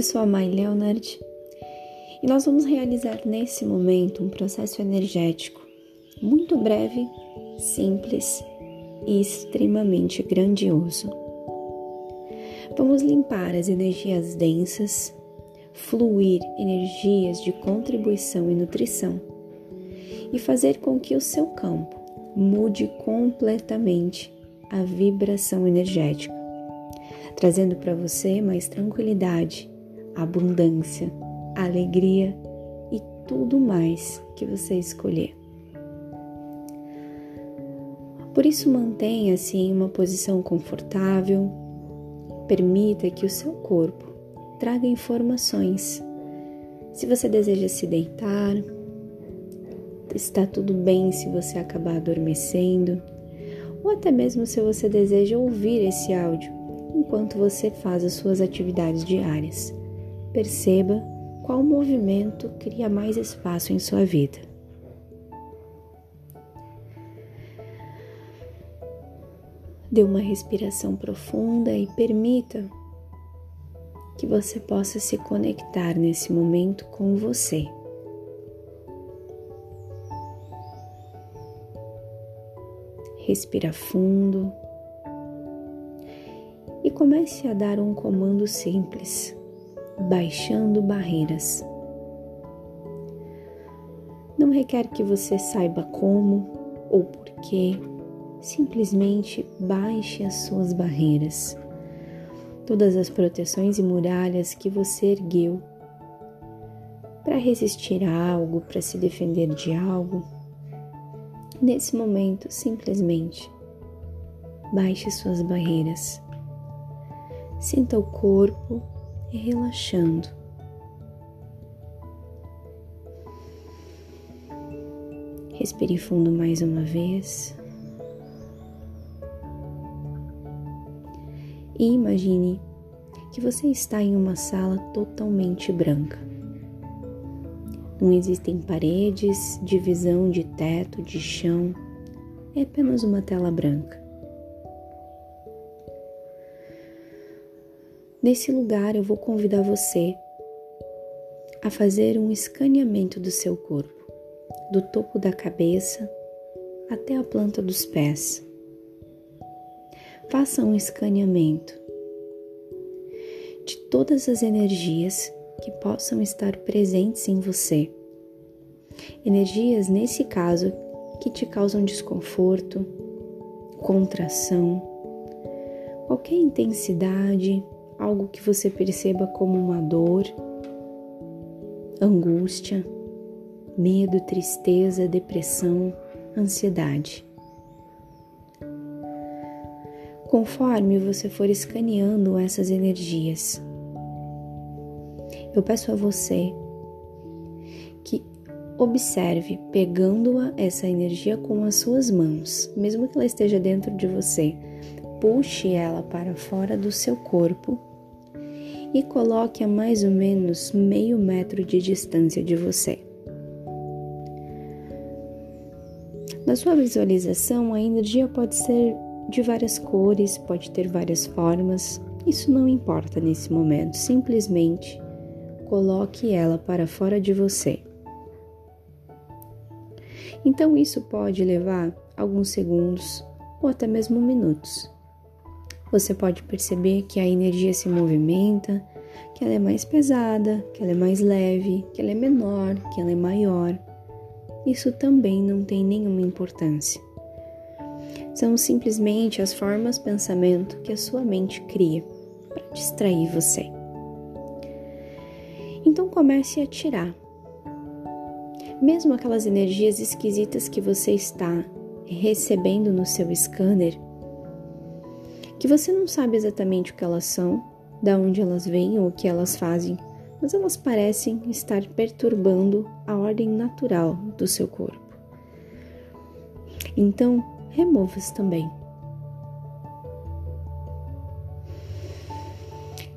Eu sou a Mai Leonard e nós vamos realizar nesse momento um processo energético muito breve, simples e extremamente grandioso. Vamos limpar as energias densas, fluir energias de contribuição e nutrição e fazer com que o seu campo mude completamente a vibração energética, trazendo para você mais tranquilidade abundância, alegria e tudo mais que você escolher. Por isso, mantenha-se em uma posição confortável, permita que o seu corpo traga informações. Se você deseja se deitar, está tudo bem se você acabar adormecendo, ou até mesmo se você deseja ouvir esse áudio enquanto você faz as suas atividades diárias. Perceba qual movimento cria mais espaço em sua vida. Dê uma respiração profunda e permita que você possa se conectar nesse momento com você. Respira fundo e comece a dar um comando simples baixando barreiras. Não requer que você saiba como ou porquê, simplesmente baixe as suas barreiras. Todas as proteções e muralhas que você ergueu para resistir a algo, para se defender de algo. Nesse momento, simplesmente baixe suas barreiras. Sinta o corpo e relaxando. Respire fundo mais uma vez. E imagine que você está em uma sala totalmente branca. Não existem paredes, divisão de teto, de chão, é apenas uma tela branca. Nesse lugar, eu vou convidar você a fazer um escaneamento do seu corpo, do topo da cabeça até a planta dos pés. Faça um escaneamento de todas as energias que possam estar presentes em você. Energias, nesse caso, que te causam desconforto, contração, qualquer intensidade algo que você perceba como uma dor, angústia, medo, tristeza, depressão, ansiedade. Conforme você for escaneando essas energias, eu peço a você que observe pegando essa energia com as suas mãos, mesmo que ela esteja dentro de você, puxe ela para fora do seu corpo e coloque a mais ou menos meio metro de distância de você. Na sua visualização, a energia pode ser de várias cores, pode ter várias formas, isso não importa nesse momento, simplesmente coloque ela para fora de você. Então, isso pode levar alguns segundos ou até mesmo minutos você pode perceber que a energia se movimenta, que ela é mais pesada, que ela é mais leve, que ela é menor, que ela é maior. Isso também não tem nenhuma importância. São simplesmente as formas pensamento que a sua mente cria para distrair você. Então comece a tirar. Mesmo aquelas energias esquisitas que você está recebendo no seu scanner, que você não sabe exatamente o que elas são, da onde elas vêm ou o que elas fazem, mas elas parecem estar perturbando a ordem natural do seu corpo. Então, remova-as também.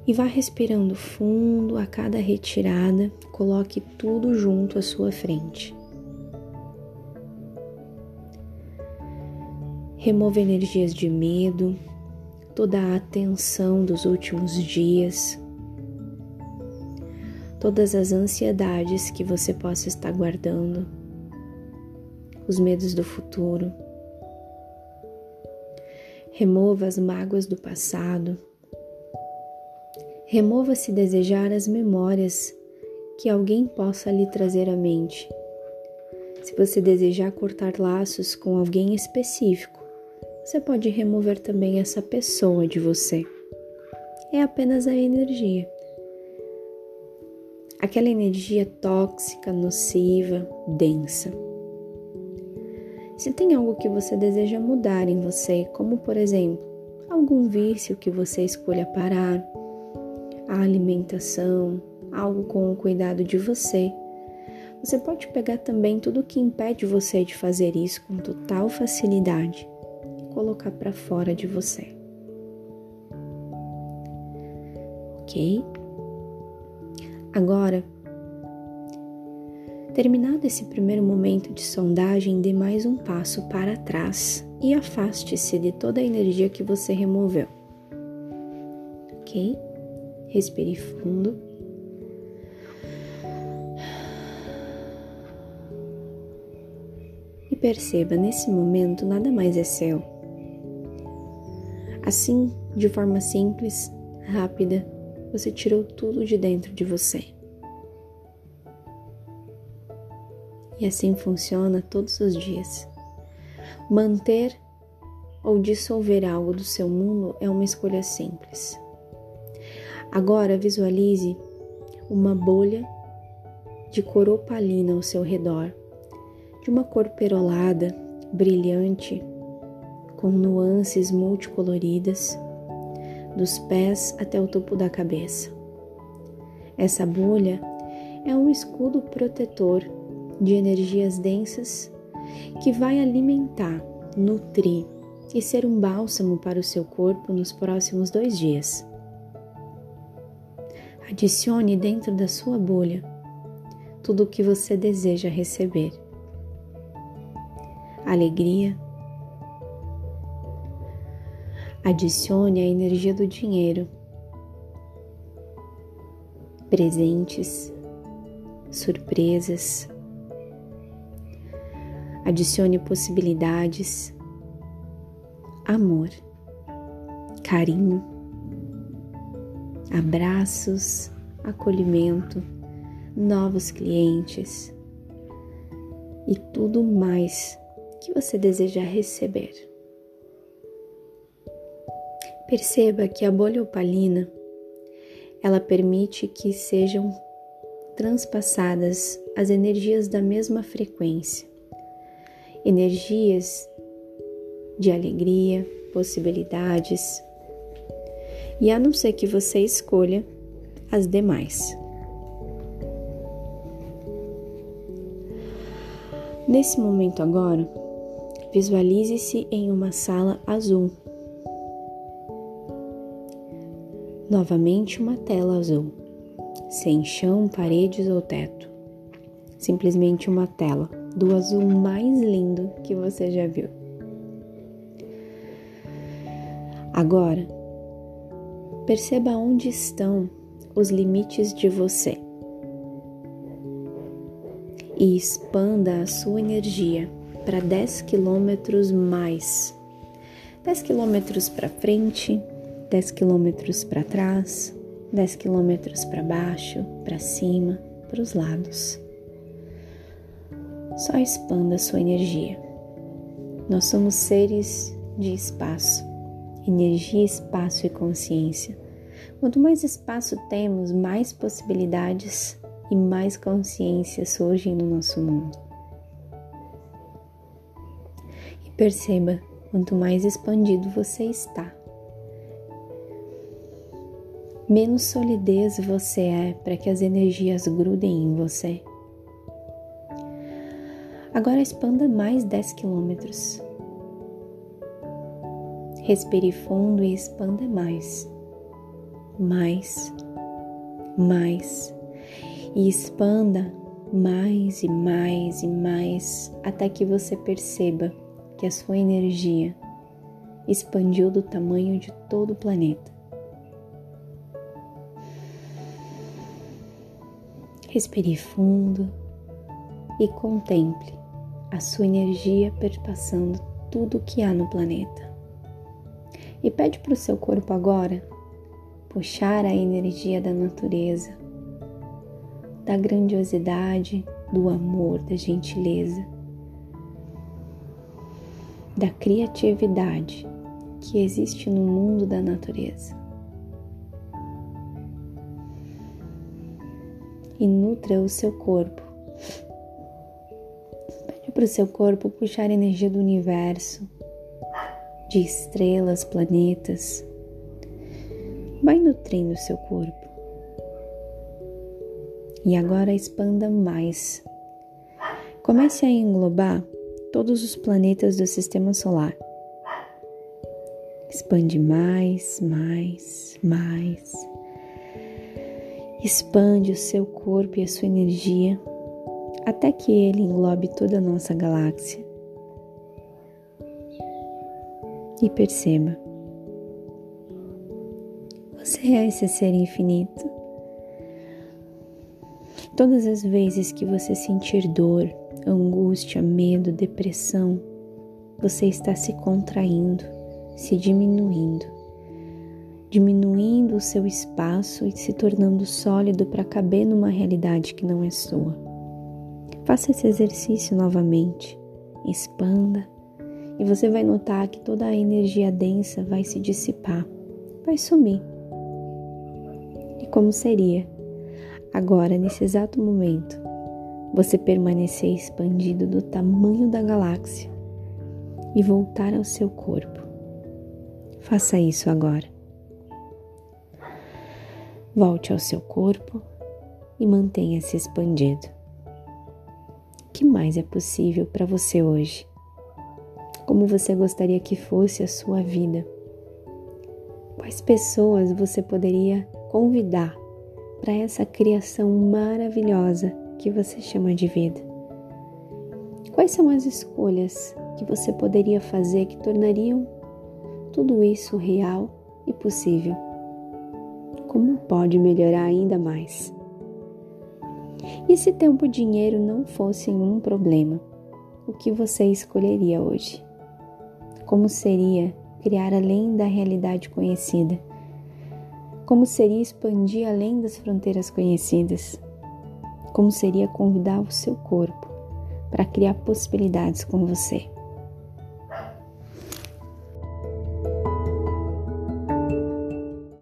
E vá respirando fundo a cada retirada, coloque tudo junto à sua frente. Remova energias de medo, toda a atenção dos últimos dias. todas as ansiedades que você possa estar guardando, os medos do futuro. Remova as mágoas do passado. Remova se desejar as memórias que alguém possa lhe trazer à mente. Se você desejar cortar laços com alguém específico, você pode remover também essa pessoa de você. É apenas a energia. Aquela energia tóxica, nociva, densa. Se tem algo que você deseja mudar em você, como por exemplo, algum vício que você escolha parar, a alimentação, algo com o cuidado de você, você pode pegar também tudo que impede você de fazer isso com total facilidade colocar para fora de você. Ok? Agora, terminado esse primeiro momento de sondagem, dê mais um passo para trás e afaste-se de toda a energia que você removeu. Ok? Respire fundo. perceba, nesse momento nada mais é seu. Assim, de forma simples, rápida, você tirou tudo de dentro de você. E assim funciona todos os dias. Manter ou dissolver algo do seu mundo é uma escolha simples. Agora visualize uma bolha de cor opalina ao seu redor de uma cor perolada, brilhante, com nuances multicoloridas, dos pés até o topo da cabeça. Essa bolha é um escudo protetor de energias densas que vai alimentar, nutrir e ser um bálsamo para o seu corpo nos próximos dois dias. Adicione dentro da sua bolha tudo o que você deseja receber alegria. Adicione a energia do dinheiro, presentes, surpresas. Adicione possibilidades, amor, carinho, abraços, acolhimento, novos clientes. E tudo mais que você deseja receber. Perceba que a bolha opalina ela permite que sejam transpassadas as energias da mesma frequência, energias de alegria, possibilidades, e a não ser que você escolha as demais. Nesse momento agora, Visualize-se em uma sala azul. Novamente uma tela azul, sem chão, paredes ou teto. Simplesmente uma tela do azul mais lindo que você já viu. Agora, perceba onde estão os limites de você e expanda a sua energia para 10 quilômetros mais. 10 quilômetros para frente, 10 quilômetros para trás, 10 quilômetros para baixo, para cima, para os lados. Só expanda sua energia. Nós somos seres de espaço, energia, espaço e consciência. Quanto mais espaço temos, mais possibilidades e mais consciência surgem no nosso mundo. Perceba quanto mais expandido você está, menos solidez você é para que as energias grudem em você. Agora expanda mais 10 quilômetros. Respire fundo e expanda mais, mais, mais. E expanda mais e mais e mais até que você perceba que a sua energia expandiu do tamanho de todo o planeta. Respire fundo e contemple a sua energia perpassando tudo o que há no planeta. E pede para o seu corpo agora puxar a energia da natureza, da grandiosidade, do amor, da gentileza, da criatividade que existe no mundo da natureza. E nutra o seu corpo. Pede para o seu corpo puxar energia do universo, de estrelas, planetas. Vai nutrindo o seu corpo. E agora expanda mais. Comece a englobar todos os planetas do sistema solar. Expande mais, mais, mais. Expande o seu corpo e a sua energia até que ele englobe toda a nossa galáxia. E perceba, você é esse ser infinito. Todas as vezes que você sentir dor, angústia, medo, depressão, você está se contraindo, se diminuindo, diminuindo o seu espaço e se tornando sólido para caber numa realidade que não é sua. Faça esse exercício novamente, expanda e você vai notar que toda a energia densa vai se dissipar, vai sumir. E como seria agora, nesse exato momento, você permanecer expandido do tamanho da galáxia e voltar ao seu corpo. Faça isso agora. Volte ao seu corpo e mantenha-se expandido. O que mais é possível para você hoje? Como você gostaria que fosse a sua vida? Quais pessoas você poderia convidar para essa criação maravilhosa que você chama de vida? Quais são as escolhas que você poderia fazer que tornariam tudo isso real e possível? Pode melhorar ainda mais? E se tempo e dinheiro não fossem um problema, o que você escolheria hoje? Como seria criar além da realidade conhecida? Como seria expandir além das fronteiras conhecidas? como seria convidar o seu corpo para criar possibilidades com você.